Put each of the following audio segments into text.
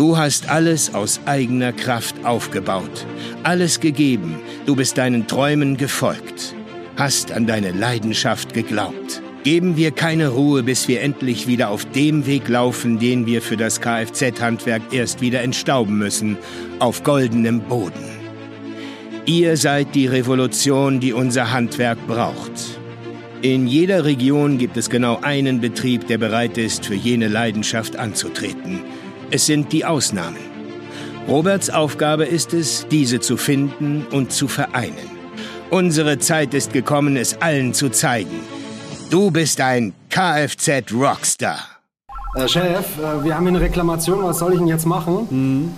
Du hast alles aus eigener Kraft aufgebaut, alles gegeben, du bist deinen Träumen gefolgt, hast an deine Leidenschaft geglaubt. Geben wir keine Ruhe, bis wir endlich wieder auf dem Weg laufen, den wir für das Kfz-Handwerk erst wieder entstauben müssen, auf goldenem Boden. Ihr seid die Revolution, die unser Handwerk braucht. In jeder Region gibt es genau einen Betrieb, der bereit ist, für jene Leidenschaft anzutreten. Es sind die Ausnahmen. Roberts Aufgabe ist es, diese zu finden und zu vereinen. Unsere Zeit ist gekommen, es allen zu zeigen. Du bist ein Kfz-Rockstar. Äh, Chef, äh, wir haben hier eine Reklamation. Was soll ich denn jetzt machen? Mhm.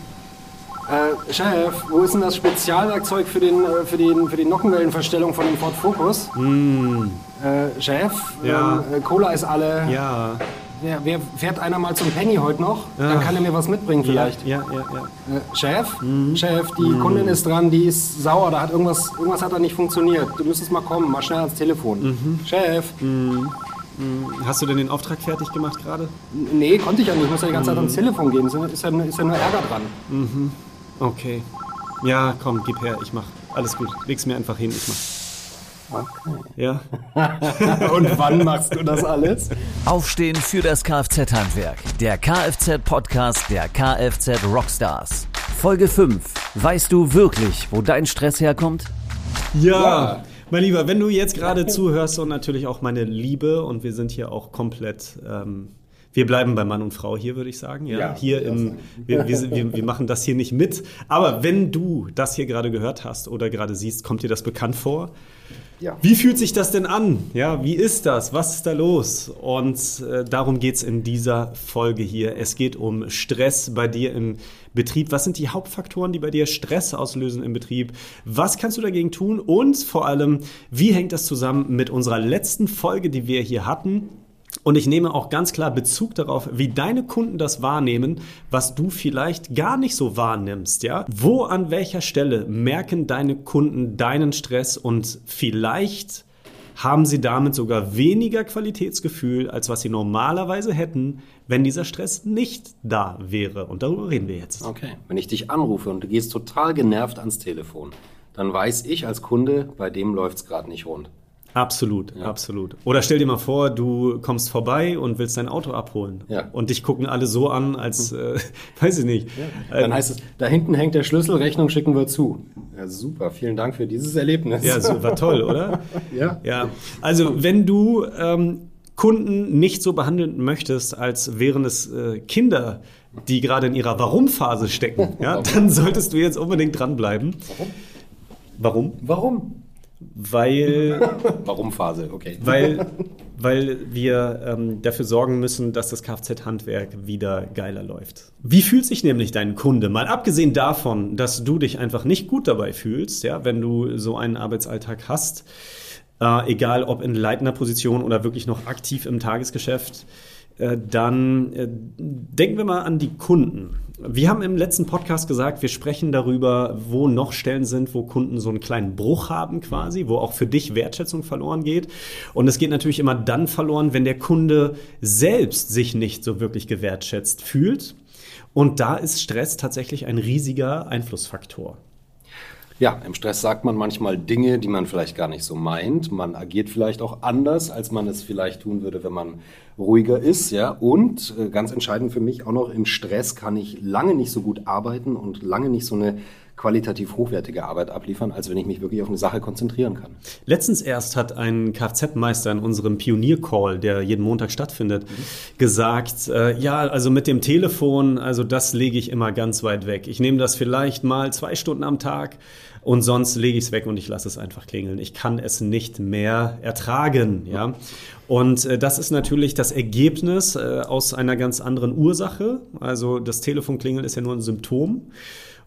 Äh, Chef, wo ist denn das Spezialwerkzeug für, den, äh, für, den, für die Nockenwellenverstellung von dem Ford Focus? Mhm. Äh, Chef, Ja. ähm, äh, Cola ist alle. Ja. Wer, wer fährt einer mal zum Penny heute noch? Ja. Dann kann er mir was mitbringen vielleicht. Ja, ja, ja. Äh, Chef, Chef, die Kundin ist dran, die ist sauer, da hat irgendwas, irgendwas hat da nicht funktioniert. Du müsstest mal kommen, mal schnell ans Telefon. Chef, Hast du denn den Auftrag fertig gemacht gerade? nee, konnte ich ja nicht, ich muss ja die ganze Zeit ans Telefon gehen, ist ja, ist ja, ja nur Ärger dran. Okay. Ja, komm, gib her, ich mach. Alles gut. Leg's mir einfach hin, ich mach. Ja? Und wann machst du das alles? Aufstehen für das Kfz-Handwerk. Der Kfz-Podcast der Kfz Rockstars. Folge 5. Weißt du wirklich, wo dein Stress herkommt? Ja, mein Lieber, wenn du jetzt gerade zuhörst und natürlich auch meine Liebe und wir sind hier auch komplett, ähm, wir bleiben bei Mann und Frau hier, würde ich sagen. Ja, Ja, hier im, wir, wir, wir machen das hier nicht mit. Aber wenn du das hier gerade gehört hast oder gerade siehst, kommt dir das bekannt vor? Ja. Wie fühlt sich das denn an? Ja, wie ist das? Was ist da los? Und äh, darum geht's in dieser Folge hier. Es geht um Stress bei dir im Betrieb. Was sind die Hauptfaktoren, die bei dir Stress auslösen im Betrieb? Was kannst du dagegen tun? Und vor allem, wie hängt das zusammen mit unserer letzten Folge, die wir hier hatten? Und ich nehme auch ganz klar Bezug darauf, wie deine Kunden das wahrnehmen, was du vielleicht gar nicht so wahrnimmst, ja? Wo an welcher Stelle merken deine Kunden deinen Stress und vielleicht haben sie damit sogar weniger Qualitätsgefühl, als was sie normalerweise hätten, wenn dieser Stress nicht da wäre. Und darüber reden wir jetzt. Okay, wenn ich dich anrufe und du gehst total genervt ans Telefon, dann weiß ich als Kunde, bei dem läuft's gerade nicht rund. Absolut, absolut. Oder stell dir mal vor, du kommst vorbei und willst dein Auto abholen. Ja. Und dich gucken alle so an, als, äh, weiß ich nicht. Dann Äh, heißt es, da hinten hängt der Schlüssel, Rechnung schicken wir zu. Ja, super, vielen Dank für dieses Erlebnis. ja, so war toll, oder? Ja. Ja. Also, wenn du ähm, Kunden nicht so behandeln möchtest, als wären es äh, Kinder, die gerade in ihrer Warum-Phase stecken, ja, dann solltest du jetzt unbedingt dranbleiben. Warum? Warum? Weil Warum Phase? Okay. weil, weil wir ähm, dafür sorgen müssen, dass das Kfz-Handwerk wieder geiler läuft. Wie fühlt sich nämlich dein Kunde? Mal abgesehen davon, dass du dich einfach nicht gut dabei fühlst, ja, wenn du so einen Arbeitsalltag hast, äh, egal ob in leitender Position oder wirklich noch aktiv im Tagesgeschäft, dann äh, denken wir mal an die Kunden. Wir haben im letzten Podcast gesagt, wir sprechen darüber, wo noch Stellen sind, wo Kunden so einen kleinen Bruch haben quasi, wo auch für dich Wertschätzung verloren geht. Und es geht natürlich immer dann verloren, wenn der Kunde selbst sich nicht so wirklich gewertschätzt fühlt. Und da ist Stress tatsächlich ein riesiger Einflussfaktor. Ja, im Stress sagt man manchmal Dinge, die man vielleicht gar nicht so meint. Man agiert vielleicht auch anders, als man es vielleicht tun würde, wenn man ruhiger ist. Ja, und äh, ganz entscheidend für mich auch noch im Stress kann ich lange nicht so gut arbeiten und lange nicht so eine qualitativ hochwertige Arbeit abliefern, als wenn ich mich wirklich auf eine Sache konzentrieren kann. Letztens erst hat ein Kfz-Meister in unserem Pionier-Call, der jeden Montag stattfindet, gesagt, äh, ja, also mit dem Telefon, also das lege ich immer ganz weit weg. Ich nehme das vielleicht mal zwei Stunden am Tag und sonst lege ich es weg und ich lasse es einfach klingeln. Ich kann es nicht mehr ertragen, ja. Und äh, das ist natürlich das Ergebnis äh, aus einer ganz anderen Ursache. Also das Telefonklingeln ist ja nur ein Symptom.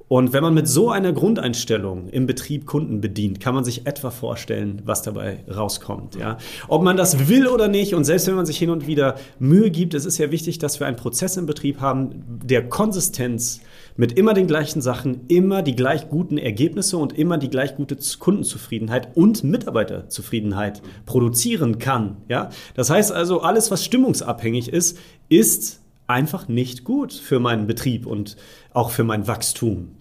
Und wenn man mit so einer Grundeinstellung im Betrieb Kunden bedient, kann man sich etwa vorstellen, was dabei rauskommt. Ja? Ob man das will oder nicht, und selbst wenn man sich hin und wieder Mühe gibt, es ist ja wichtig, dass wir einen Prozess im Betrieb haben, der Konsistenz mit immer den gleichen Sachen, immer die gleich guten Ergebnisse und immer die gleich gute Kundenzufriedenheit und Mitarbeiterzufriedenheit produzieren kann. Ja? Das heißt also, alles, was stimmungsabhängig ist, ist einfach nicht gut für meinen Betrieb und auch für mein Wachstum.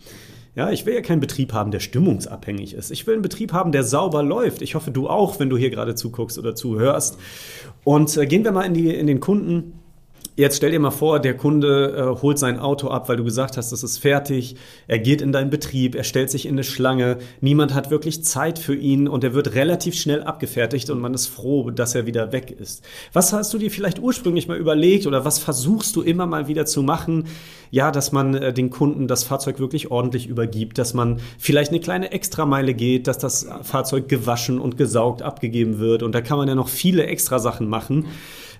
Ja, ich will ja keinen Betrieb haben, der stimmungsabhängig ist. Ich will einen Betrieb haben, der sauber läuft. Ich hoffe, du auch, wenn du hier gerade zuguckst oder zuhörst. Und äh, gehen wir mal in, die, in den Kunden. Jetzt stell dir mal vor, der Kunde äh, holt sein Auto ab, weil du gesagt hast, es ist fertig. Er geht in deinen Betrieb, er stellt sich in eine Schlange. Niemand hat wirklich Zeit für ihn und er wird relativ schnell abgefertigt und man ist froh, dass er wieder weg ist. Was hast du dir vielleicht ursprünglich mal überlegt oder was versuchst du immer mal wieder zu machen? Ja, dass man äh, den Kunden das Fahrzeug wirklich ordentlich übergibt, dass man vielleicht eine kleine Extrameile geht, dass das Fahrzeug gewaschen und gesaugt abgegeben wird. Und da kann man ja noch viele extra Sachen machen.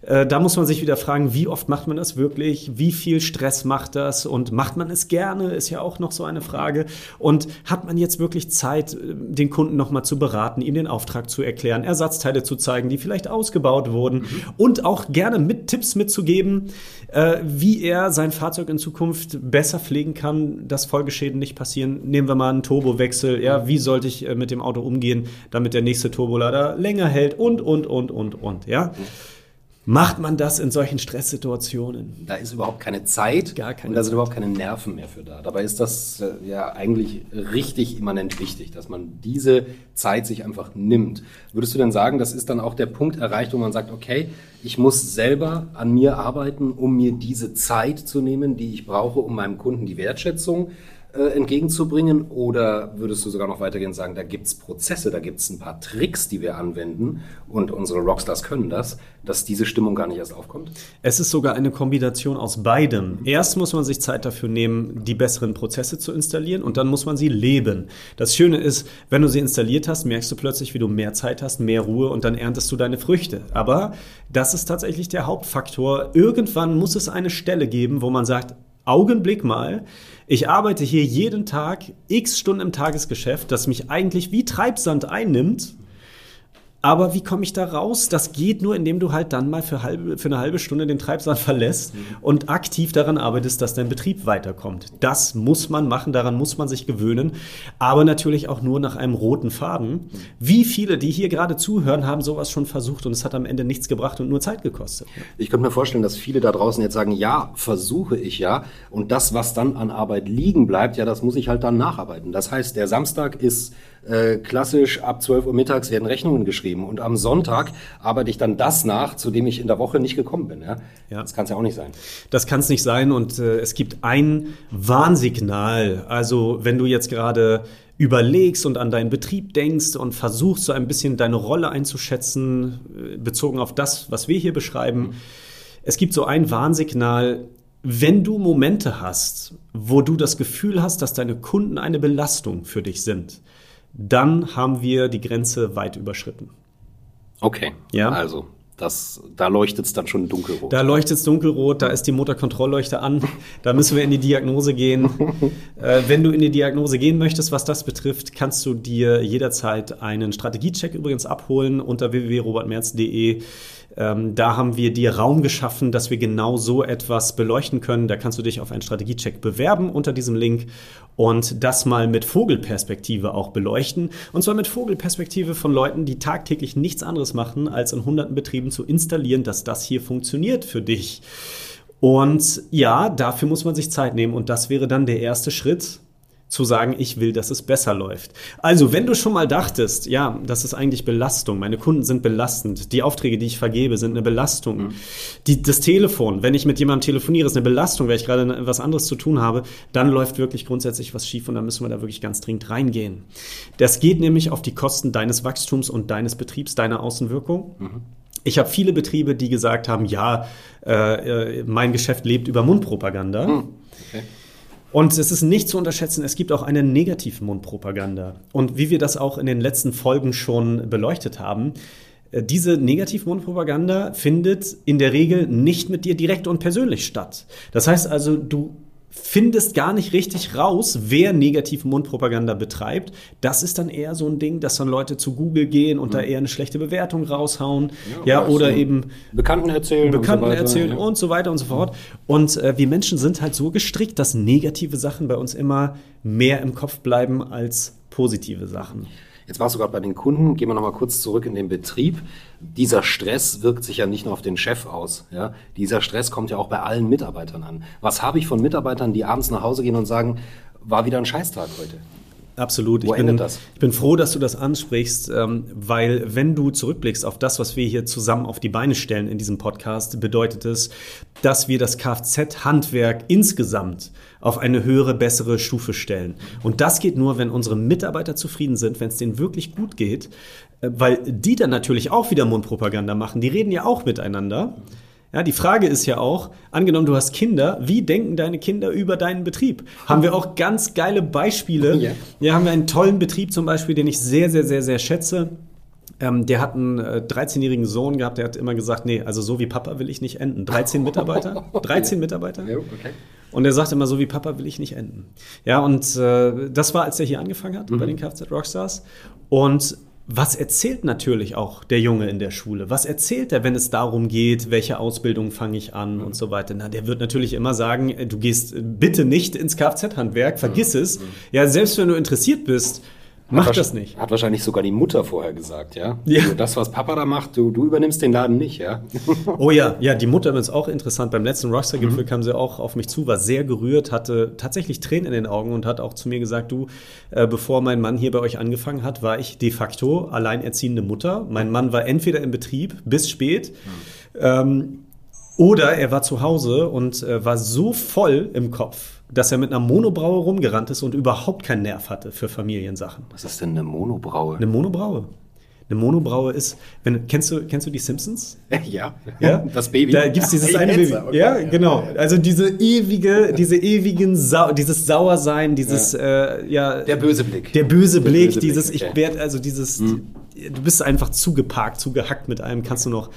Äh, da muss man sich wieder fragen, wie oft macht man das wirklich? Wie viel Stress macht das? Und macht man es gerne? Ist ja auch noch so eine Frage. Und hat man jetzt wirklich Zeit, äh, den Kunden nochmal zu beraten, ihm den Auftrag zu erklären, Ersatzteile zu zeigen, die vielleicht ausgebaut wurden mhm. und auch gerne mit Tipps mitzugeben, äh, wie er sein Fahrzeug in Zukunft besser pflegen kann, dass Folgeschäden nicht passieren. Nehmen wir mal einen Turbowechsel. Ja, wie sollte ich mit dem Auto umgehen, damit der nächste Turbolader länger hält und, und, und, und, und, ja. Mhm. Macht man das in solchen Stresssituationen? Da ist überhaupt keine Zeit Gar keine und da sind überhaupt keine Nerven mehr für da. Dabei ist das äh, ja eigentlich richtig immanent wichtig, dass man diese Zeit sich einfach nimmt. Würdest du denn sagen, das ist dann auch der Punkt erreicht, wo man sagt, okay, ich muss selber an mir arbeiten, um mir diese Zeit zu nehmen, die ich brauche, um meinem Kunden die Wertschätzung äh, entgegenzubringen? Oder würdest du sogar noch weitergehen und sagen, da gibt es Prozesse, da gibt es ein paar Tricks, die wir anwenden und unsere Rockstars können das, dass diese Stimmung gar nicht erst aufkommt? Es ist sogar eine Kombination aus beidem. Erst muss man sich Zeit dafür nehmen, die besseren Prozesse zu installieren und dann muss man sie leben. Das Schöne ist, wenn du sie installiert hast, merkst du plötzlich, wie du mehr Zeit hast, mehr Ruhe und dann erntest du deine Früchte. Aber das ist tatsächlich der Hauptfaktor. Irgendwann muss es eine Stelle geben, wo man sagt, Augenblick mal, ich arbeite hier jeden Tag x Stunden im Tagesgeschäft, das mich eigentlich wie Treibsand einnimmt aber wie komme ich da raus? Das geht nur, indem du halt dann mal für, halbe, für eine halbe Stunde den Treibsand verlässt mhm. und aktiv daran arbeitest, dass dein Betrieb weiterkommt. Das muss man machen, daran muss man sich gewöhnen, aber natürlich auch nur nach einem roten Faden. Mhm. Wie viele, die hier gerade zuhören, haben sowas schon versucht und es hat am Ende nichts gebracht und nur Zeit gekostet? Ich könnte mir vorstellen, dass viele da draußen jetzt sagen, ja, versuche ich ja. Und das, was dann an Arbeit liegen bleibt, ja, das muss ich halt dann nacharbeiten. Das heißt, der Samstag ist äh, klassisch ab 12 Uhr mittags werden Rechnungen geschrieben und am Sonntag arbeite ich dann das nach, zu dem ich in der Woche nicht gekommen bin. Ja? ja. Das kann es ja auch nicht sein. Das kann es nicht sein und äh, es gibt ein Warnsignal. Also wenn du jetzt gerade überlegst und an deinen Betrieb denkst und versuchst so ein bisschen deine Rolle einzuschätzen, äh, bezogen auf das, was wir hier beschreiben. Mhm. Es gibt so ein Warnsignal, wenn du Momente hast, wo du das Gefühl hast, dass deine Kunden eine Belastung für dich sind, dann haben wir die Grenze weit überschritten. Okay. Ja. Also, das, da leuchtet es dann schon dunkelrot. Da leuchtet es dunkelrot, da ist die Motorkontrollleuchte an. Da müssen wir in die Diagnose gehen. äh, wenn du in die Diagnose gehen möchtest, was das betrifft, kannst du dir jederzeit einen Strategiecheck übrigens abholen unter www.robertmerz.de. Ähm, da haben wir dir Raum geschaffen, dass wir genau so etwas beleuchten können. Da kannst du dich auf einen Strategiecheck bewerben unter diesem Link und das mal mit Vogelperspektive auch beleuchten. Und zwar mit Vogelperspektive von Leuten, die tagtäglich nichts anderes machen, als in hunderten Betrieben zu installieren, dass das hier funktioniert für dich. Und ja, dafür muss man sich Zeit nehmen und das wäre dann der erste Schritt, zu sagen, ich will, dass es besser läuft. Also, wenn du schon mal dachtest, ja, das ist eigentlich Belastung, meine Kunden sind belastend, die Aufträge, die ich vergebe, sind eine Belastung. Mhm. Die, das Telefon, wenn ich mit jemandem telefoniere, ist eine Belastung, weil ich gerade was anderes zu tun habe, dann läuft wirklich grundsätzlich was schief und dann müssen wir da wirklich ganz dringend reingehen. Das geht nämlich auf die Kosten deines Wachstums und deines Betriebs, deiner Außenwirkung. Mhm. Ich habe viele Betriebe, die gesagt haben, ja, äh, äh mein Geschäft lebt über Mundpropaganda. Mhm. Okay. Und es ist nicht zu unterschätzen, es gibt auch eine negative Mundpropaganda. Und wie wir das auch in den letzten Folgen schon beleuchtet haben, äh, diese Negativ-Mundpropaganda findet in der Regel nicht mit dir direkt und persönlich statt. Das heißt also, du findest gar nicht richtig raus, wer negative Mundpropaganda betreibt. Das ist dann eher so ein Ding, dass dann Leute zu Google gehen und mhm. da eher eine schlechte Bewertung raushauen. Ja, ja oder eben Bekannten erzählen. Bekannten und so erzählen ja. und so weiter und so fort. Und äh, wir Menschen sind halt so gestrickt, dass negative Sachen bei uns immer mehr im Kopf bleiben als positive Sachen. Jetzt warst du gerade bei den Kunden. Gehen wir nochmal kurz zurück in den Betrieb. Dieser Stress wirkt sich ja nicht nur auf den Chef aus. Ja? Dieser Stress kommt ja auch bei allen Mitarbeitern an. Was habe ich von Mitarbeitern, die abends nach Hause gehen und sagen, war wieder ein Scheißtag heute? Absolut. Wo ich bin, das? ich bin froh, dass du das ansprichst, ähm, weil wenn du zurückblickst auf das, was wir hier zusammen auf die Beine stellen in diesem Podcast, bedeutet es, dass wir das Kfz-Handwerk insgesamt auf eine höhere, bessere Stufe stellen. Und das geht nur, wenn unsere Mitarbeiter zufrieden sind, wenn es denen wirklich gut geht, äh, weil die dann natürlich auch wieder Mundpropaganda machen. Die reden ja auch miteinander. Ja, die Frage ist ja auch, angenommen du hast Kinder, wie denken deine Kinder über deinen Betrieb? Haben wir auch ganz geile Beispiele. Ja. ja, haben wir einen tollen Betrieb zum Beispiel, den ich sehr, sehr, sehr, sehr schätze. Ähm, der hat einen äh, 13-jährigen Sohn gehabt, der hat immer gesagt, nee, also so wie Papa will ich nicht enden. 13 Mitarbeiter, 13 Mitarbeiter. Ja, okay. Und er sagt immer, so wie Papa will ich nicht enden. Ja, und äh, das war, als er hier angefangen hat mhm. bei den Kfz Rockstars. Und was erzählt natürlich auch der Junge in der Schule? Was erzählt er, wenn es darum geht, welche Ausbildung fange ich an mhm. und so weiter? Na, der wird natürlich immer sagen, äh, du gehst bitte nicht ins Kfz-Handwerk, vergiss mhm. es. Ja, selbst wenn du interessiert bist, Mach das nicht. Hat wahrscheinlich sogar die Mutter vorher gesagt, ja? ja. Also das, was Papa da macht, du, du übernimmst den Laden nicht, ja? oh ja, ja, die Mutter ist auch interessant. Beim letzten Rockstar-Gipfel mhm. kam sie auch auf mich zu, war sehr gerührt, hatte tatsächlich Tränen in den Augen und hat auch zu mir gesagt, du, äh, bevor mein Mann hier bei euch angefangen hat, war ich de facto alleinerziehende Mutter. Mein Mann war entweder im Betrieb bis spät. Mhm. Ähm, oder er war zu Hause und äh, war so voll im Kopf, dass er mit einer Monobraue rumgerannt ist und überhaupt keinen Nerv hatte für Familiensachen. Was ist denn eine Monobraue? Eine Monobraue. Eine Monobraue ist, wenn, kennst du, kennst du die Simpsons? Ja. ja? Das Baby. Da gibt es dieses eine Baby. Okay. Ja, genau. Also diese ewige, diese ewigen, Sau dieses Sauersein, dieses, ja. Äh, ja. Der böse Blick. Der böse der Blick, böse dieses, Blick, okay. ich werde, also dieses, hm. du bist einfach zugeparkt, zugehackt mit einem, kannst du noch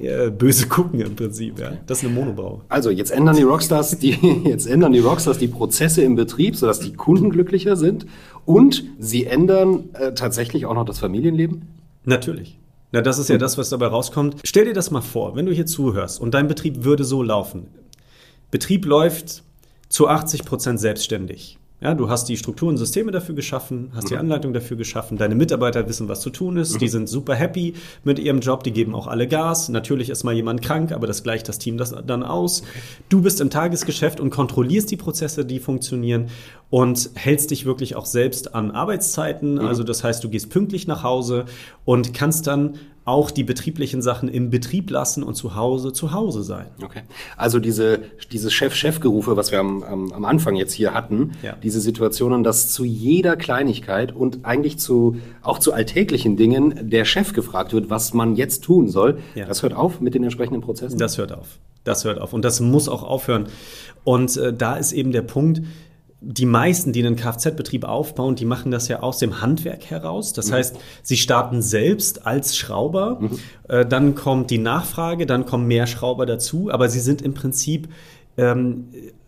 äh, böse gucken im Prinzip. Ja. Das ist eine Monobraue. Also jetzt ändern die Rockstars die, jetzt ändern die Rockstars die Prozesse im Betrieb, sodass die Kunden glücklicher sind und sie ändern äh, tatsächlich auch noch das Familienleben? Natürlich. Na, das ist ja das, was dabei rauskommt. Stell dir das mal vor, wenn du hier zuhörst und dein Betrieb würde so laufen. Betrieb läuft zu 80 Prozent selbstständig. Ja, du hast die Strukturen, Systeme dafür geschaffen, hast die mhm. Anleitung dafür geschaffen, deine Mitarbeiter wissen, was zu tun ist, die mhm. sind super happy mit ihrem Job, die geben auch alle Gas. Natürlich ist mal jemand krank, aber das gleicht das Team das dann aus. Du bist im Tagesgeschäft und kontrollierst die Prozesse, die funktionieren und hältst dich wirklich auch selbst an Arbeitszeiten. Mhm. Also das heißt, du gehst pünktlich nach Hause und kannst dann auch die betrieblichen Sachen im Betrieb lassen und zu Hause zu Hause sein. Okay. Also diese, dieses Chef-Chef-Gerufe, was wir am, am, am Anfang jetzt hier hatten, ja. diese Situationen, dass zu jeder Kleinigkeit und eigentlich zu, auch zu alltäglichen Dingen der Chef gefragt wird, was man jetzt tun soll, ja. das hört auf mit den entsprechenden Prozessen? Das hört auf. Das hört auf. Und das muss auch aufhören. Und äh, da ist eben der Punkt, die meisten, die einen Kfz-Betrieb aufbauen, die machen das ja aus dem Handwerk heraus. Das mhm. heißt, sie starten selbst als Schrauber, mhm. äh, dann kommt die Nachfrage, dann kommen mehr Schrauber dazu, aber sie sind im Prinzip ähm,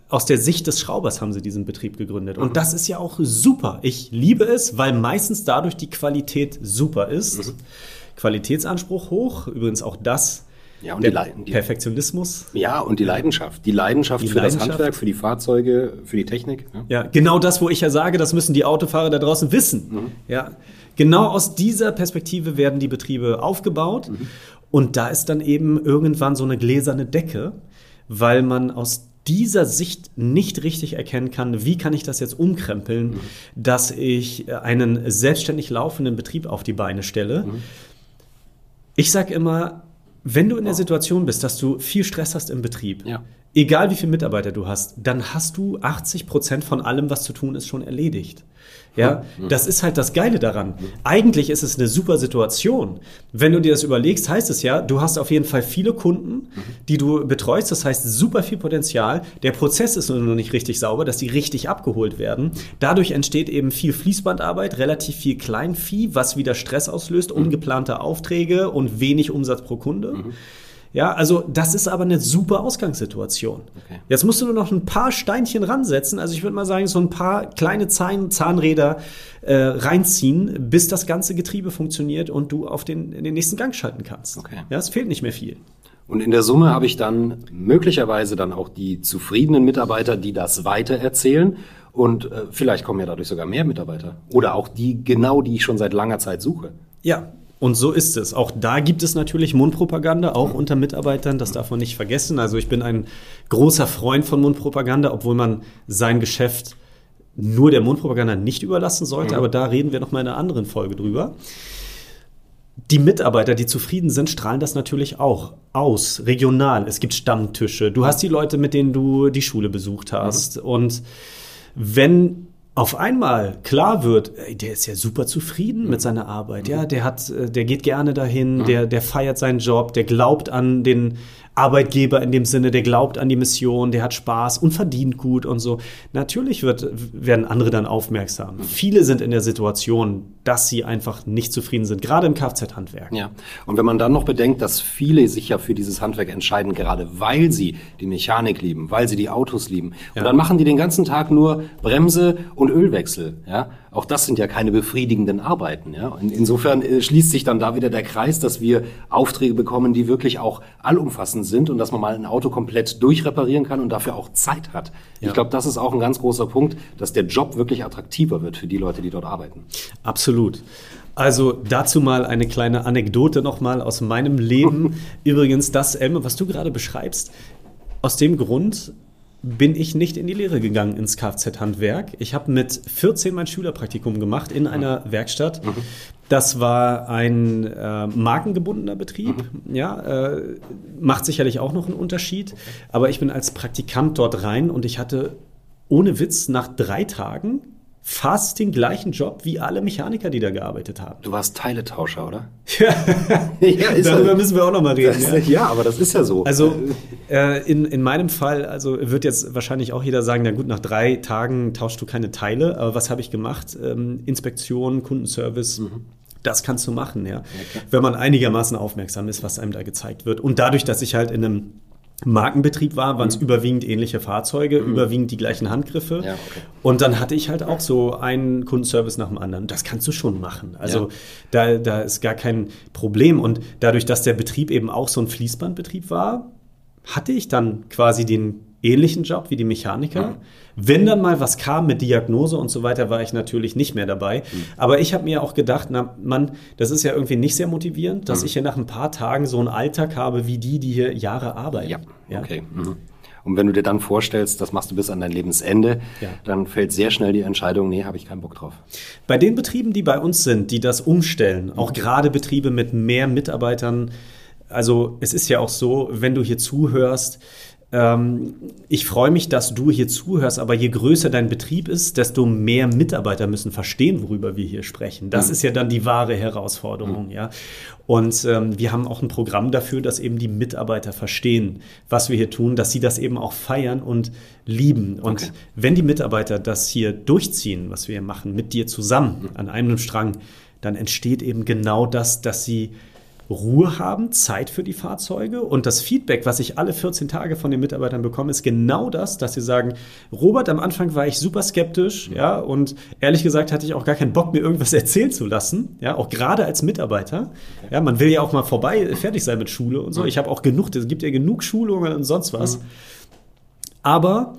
aus der Sicht des Schraubers haben sie diesen Betrieb gegründet. Und mhm. das ist ja auch super. Ich liebe es, weil meistens dadurch die Qualität super ist. Mhm. Qualitätsanspruch hoch. Übrigens auch das ja, und der die, die, Perfektionismus. Ja, und die Leidenschaft. Die Leidenschaft die für Leidenschaft. das Handwerk, für die Fahrzeuge, für die Technik. Ja. ja. genau das, wo ich ja sage, das müssen die Autofahrer da draußen wissen. Mhm. Ja, genau aus dieser Perspektive werden die Betriebe aufgebaut. Mhm. Und da ist dann eben irgendwann so eine gläserne Decke, weil man aus dieser Sicht nicht richtig erkennen kann, wie kann ich das jetzt umkrempeln, mhm. dass ich einen selbstständig laufenden Betrieb auf die Beine stelle. Mhm. Ich sage immer, wenn du in der Situation bist, dass du viel Stress hast im Betrieb, ja. Egal wie viele Mitarbeiter du hast, dann hast du 80 Prozent von allem, was zu tun ist, schon erledigt. Ja, das ist halt das Geile daran. Eigentlich ist es eine super Situation. Wenn du dir das überlegst, heißt es ja, du hast auf jeden Fall viele Kunden, die du betreust. Das heißt, super viel Potenzial. Der Prozess ist nur noch nicht richtig sauber, dass die richtig abgeholt werden. Dadurch entsteht eben viel Fließbandarbeit, relativ viel Kleinvieh, was wieder Stress auslöst, ungeplante Aufträge und wenig Umsatz pro Kunde. Mhm. Ja, also das ist aber eine super Ausgangssituation. Okay. Jetzt musst du nur noch ein paar Steinchen ransetzen. Also ich würde mal sagen, so ein paar kleine Zahn Zahnräder äh, reinziehen, bis das ganze Getriebe funktioniert und du auf den, in den nächsten Gang schalten kannst. Okay. Ja, es fehlt nicht mehr viel. Und in der Summe habe ich dann möglicherweise dann auch die zufriedenen Mitarbeiter, die das weitererzählen Und äh, vielleicht kommen ja dadurch sogar mehr Mitarbeiter. Oder auch die, genau die ich schon seit langer Zeit suche. Ja, und so ist es. Auch da gibt es natürlich Mundpropaganda, auch unter Mitarbeitern. Das darf man nicht vergessen. Also ich bin ein großer Freund von Mundpropaganda, obwohl man sein Geschäft nur der Mundpropaganda nicht überlassen sollte. Mhm. Aber da reden wir noch mal in einer anderen Folge drüber. Die Mitarbeiter, die zufrieden sind, strahlen das natürlich auch aus, regional. Es gibt Stammtische. Du hast die Leute, mit denen du die Schule besucht hast. Mhm. Und wenn auf einmal klar wird, ey, der ist ja super zufrieden mhm. mit seiner Arbeit. Ja, der hat, äh, der geht gerne dahin, mhm. der, der feiert seinen Job, der glaubt an den, Arbeitgeber in dem Sinne, der glaubt an die Mission, der hat Spaß und verdient gut und so. Natürlich wird, werden andere dann aufmerksam. Viele sind in der Situation, dass sie einfach nicht zufrieden sind, gerade im Kfz-Handwerk. Ja, und wenn man dann noch bedenkt, dass viele sich ja für dieses Handwerk entscheiden, gerade weil sie die Mechanik lieben, weil sie die Autos lieben. Ja. Und dann machen die den ganzen Tag nur Bremse und Ölwechsel. Ja, auch das sind ja keine befriedigenden Arbeiten. Ja, und insofern äh, schließt sich dann da wieder der Kreis, dass wir Aufträge bekommen, die wirklich auch allumfassend sind und dass man mal ein Auto komplett durchreparieren kann und dafür auch Zeit hat. Ja. Ich glaube, das ist auch ein ganz großer Punkt, dass der Job wirklich attraktiver wird für die Leute, die dort arbeiten. Absolut. Also dazu mal eine kleine Anekdote nochmal aus meinem Leben. Übrigens, das, Elme, was du gerade beschreibst, aus dem Grund bin ich nicht in die Lehre gegangen ins Kfz-Handwerk. Ich habe mit 14 mein Schülerpraktikum gemacht in einer Werkstatt. Mhm. Das war ein äh, markengebundener Betrieb. Mhm. Ja, äh, macht sicherlich auch noch einen Unterschied. Aber ich bin als Praktikant dort rein und ich hatte ohne Witz nach drei Tagen fast den gleichen Job wie alle Mechaniker, die da gearbeitet haben. Du warst Teiletauscher, oder? ja, ist darüber ja. müssen wir auch noch mal reden. Ja. ja. aber das ist ja so. Also äh, in, in meinem Fall, also wird jetzt wahrscheinlich auch jeder sagen, na gut, nach drei Tagen tauschst du keine Teile. Aber was habe ich gemacht? Ähm, Inspektion, Kundenservice. Mhm. Das kannst du machen, ja. Okay. Wenn man einigermaßen aufmerksam ist, was einem da gezeigt wird. Und dadurch, dass ich halt in einem Markenbetrieb war, waren es mhm. überwiegend ähnliche Fahrzeuge, mhm. überwiegend die gleichen Handgriffe. Ja, okay. Und dann hatte ich halt auch so einen Kundenservice nach dem anderen. Das kannst du schon machen. Also ja. da, da ist gar kein Problem. Und dadurch, dass der Betrieb eben auch so ein Fließbandbetrieb war, hatte ich dann quasi den ähnlichen Job wie die Mechaniker. Mhm. Wenn dann mal was kam mit Diagnose und so weiter, war ich natürlich nicht mehr dabei. Mhm. Aber ich habe mir auch gedacht, na Mann, das ist ja irgendwie nicht sehr motivierend, dass mhm. ich hier nach ein paar Tagen so einen Alltag habe wie die, die hier Jahre arbeiten. Ja, ja? okay. Mhm. Und wenn du dir dann vorstellst, das machst du bis an dein Lebensende, ja. dann fällt sehr schnell die Entscheidung, nee, habe ich keinen Bock drauf. Bei den Betrieben, die bei uns sind, die das umstellen, auch mhm. gerade Betriebe mit mehr Mitarbeitern, also es ist ja auch so, wenn du hier zuhörst, ich freue mich, dass du hier zuhörst, aber je größer dein Betrieb ist, desto mehr Mitarbeiter müssen verstehen, worüber wir hier sprechen. Das mhm. ist ja dann die wahre Herausforderung, mhm. ja. Und ähm, wir haben auch ein Programm dafür, dass eben die Mitarbeiter verstehen, was wir hier tun, dass sie das eben auch feiern und lieben. Und okay. wenn die Mitarbeiter das hier durchziehen, was wir hier machen, mit dir zusammen mhm. an einem Strang, dann entsteht eben genau das, dass sie Ruhe haben, Zeit für die Fahrzeuge. Und das Feedback, was ich alle 14 Tage von den Mitarbeitern bekomme, ist genau das, dass sie sagen, Robert, am Anfang war ich super skeptisch, ja, und ehrlich gesagt hatte ich auch gar keinen Bock, mir irgendwas erzählen zu lassen, ja, auch gerade als Mitarbeiter. Ja, man will ja auch mal vorbei, fertig sein mit Schule und so. Ich habe auch genug, es gibt ja genug Schulungen und sonst was. Aber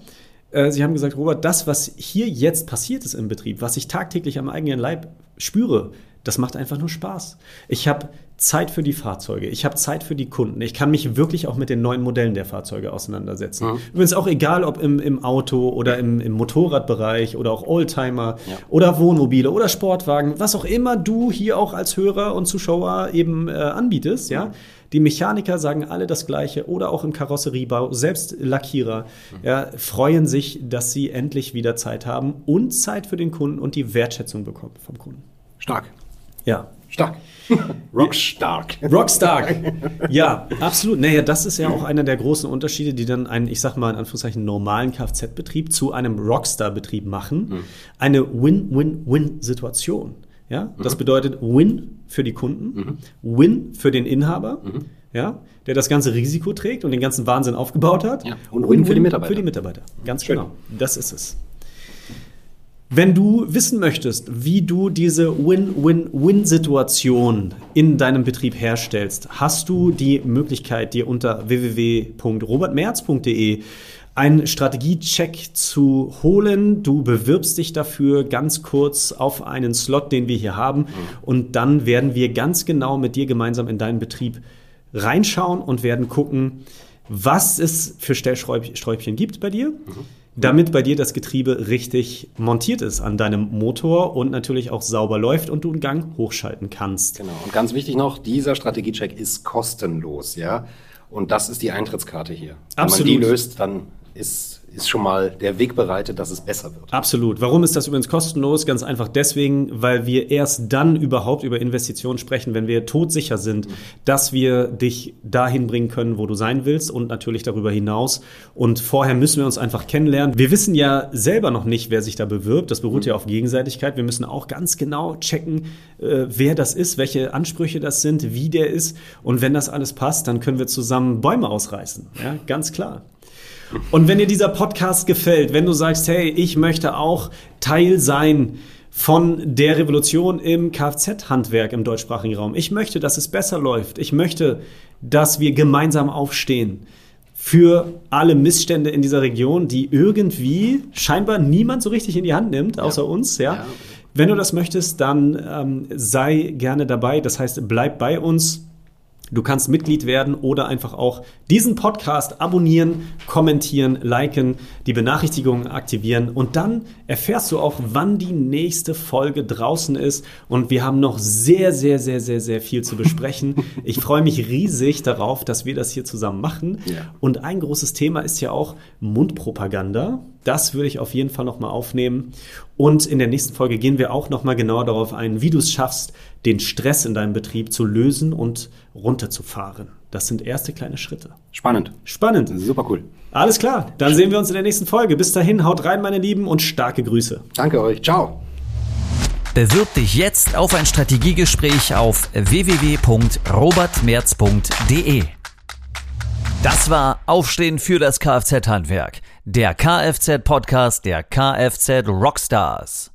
äh, Sie haben gesagt, Robert, das, was hier jetzt passiert ist im Betrieb, was ich tagtäglich am eigenen Leib spüre, das macht einfach nur Spaß. Ich habe Zeit für die Fahrzeuge, ich habe Zeit für die Kunden. Ich kann mich wirklich auch mit den neuen Modellen der Fahrzeuge auseinandersetzen. Mhm. Übrigens auch egal, ob im, im Auto oder im, im, Motorradbereich oder auch Oldtimer ja. oder Wohnmobile oder Sportwagen, was auch immer du hier auch als Hörer und Zuschauer eben äh, anbietest, ja. Mhm. Die Mechaniker sagen alle das Gleiche oder auch im Karosseriebau, selbst Lackierer mhm. ja, freuen sich, dass sie endlich wieder Zeit haben und Zeit für den Kunden und die Wertschätzung bekommen vom Kunden. Stark. Ja. Stark. Rockstark. Rockstark. Ja, absolut. Naja, das ist ja auch einer der großen Unterschiede, die dann einen, ich sag mal in Anführungszeichen, normalen Kfz-Betrieb zu einem Rockstar-Betrieb machen. Mhm. Eine Win-Win-Win-Situation. Ja, das mhm. bedeutet Win für die Kunden, mhm. Win für den Inhaber, mhm. ja, der das ganze Risiko trägt und den ganzen Wahnsinn aufgebaut hat. Ja. Und, und Win, für die Mitarbeiter. Für die Mitarbeiter. Ganz Schön. genau. Das ist es. Wenn du wissen möchtest, wie du diese Win-Win-Win-Situation in deinem Betrieb herstellst, hast du die Möglichkeit, dir unter www.robertmerz.de einen Strategiecheck zu holen. Du bewirbst dich dafür ganz kurz auf einen Slot, den wir hier haben. Mhm. Und dann werden wir ganz genau mit dir gemeinsam in deinen Betrieb reinschauen und werden gucken, was es für Stellsträubchen gibt bei dir, mhm. damit bei dir das Getriebe richtig montiert ist an deinem Motor und natürlich auch sauber läuft und du einen Gang hochschalten kannst. Genau. Und ganz wichtig noch, dieser Strategiecheck ist kostenlos, ja. Und das ist die Eintrittskarte hier. Absolut. Wenn man die löst, dann ist ist schon mal der Weg bereitet, dass es besser wird. Absolut. Warum ist das übrigens kostenlos? Ganz einfach deswegen, weil wir erst dann überhaupt über Investitionen sprechen, wenn wir todsicher sind, dass wir dich dahin bringen können, wo du sein willst und natürlich darüber hinaus. Und vorher müssen wir uns einfach kennenlernen. Wir wissen ja selber noch nicht, wer sich da bewirbt. Das beruht mhm. ja auf Gegenseitigkeit. Wir müssen auch ganz genau checken, äh, wer das ist, welche Ansprüche das sind, wie der ist. Und wenn das alles passt, dann können wir zusammen Bäume ausreißen. Ja, ganz klar. Und wenn dir dieser Podcast gefällt, wenn du sagst, hey, ich möchte auch Teil sein von der Revolution im Kfz-Handwerk im deutschsprachigen Raum. Ich möchte, dass es besser läuft. Ich möchte, dass wir gemeinsam aufstehen für alle Missstände in dieser Region, die irgendwie scheinbar niemand so richtig in die Hand nimmt, außer ja. uns. Ja? ja. Wenn du das möchtest, dann ähm, sei gerne dabei. Das heißt, bleib bei uns. Du kannst Mitglied werden oder einfach auch diesen Podcast abonnieren, kommentieren, liken, die Benachrichtigungen aktivieren und dann erfährst du auch, wann die nächste Folge draußen ist. Und wir haben noch sehr, sehr, sehr, sehr, sehr viel zu besprechen. Ich freue mich riesig darauf, dass wir das hier zusammen machen. Ja. Und ein großes Thema ist ja auch Mundpropaganda. Das würde ich auf jeden Fall nochmal aufnehmen. Und in der nächsten Folge gehen wir auch nochmal genauer darauf ein, wie du es schaffst, den Stress in deinem Betrieb zu lösen und runterzufahren. Das sind erste kleine Schritte. Spannend. Spannend. Super cool. Alles klar. Dann sehen wir uns in der nächsten Folge. Bis dahin, haut rein, meine Lieben, und starke Grüße. Danke euch. Ciao. Bewirb dich jetzt auf ein Strategiegespräch auf www.robertmerz.de. Das war Aufstehen für das Kfz-Handwerk, der Kfz-Podcast der Kfz Rockstars.